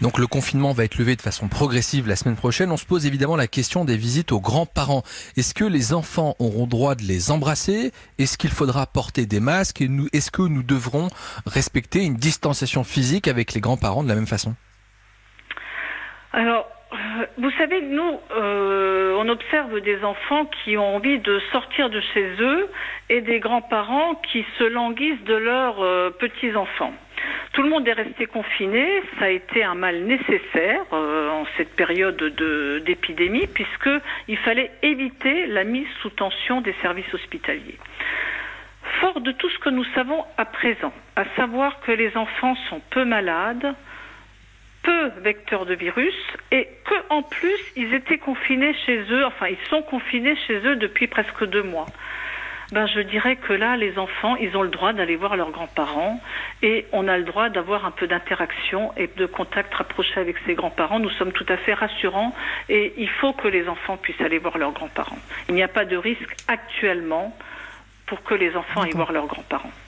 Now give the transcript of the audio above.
Donc le confinement va être levé de façon progressive la semaine prochaine. On se pose évidemment la question des visites aux grands-parents. Est-ce que les enfants auront droit de les embrasser? Est-ce qu'il faudra porter des masques? Est-ce que nous devrons respecter une distanciation physique avec les grands-parents de la même façon? Alors, euh, vous savez, nous, euh, on observe des enfants qui ont envie de sortir de chez eux et des grands-parents qui se languissent de leurs euh, petits-enfants. Tout le monde est resté confiné, ça a été un mal nécessaire en cette période d'épidémie puisqu'il fallait éviter la mise sous tension des services hospitaliers. Fort de tout ce que nous savons à présent, à savoir que les enfants sont peu malades, peu vecteurs de virus et que en plus ils étaient confinés chez eux, enfin ils sont confinés chez eux depuis presque deux mois. Ben, je dirais que là, les enfants, ils ont le droit d'aller voir leurs grands-parents et on a le droit d'avoir un peu d'interaction et de contact rapproché avec ses grands-parents. Nous sommes tout à fait rassurants et il faut que les enfants puissent aller voir leurs grands-parents. Il n'y a pas de risque actuellement pour que les enfants aillent voir leurs grands-parents.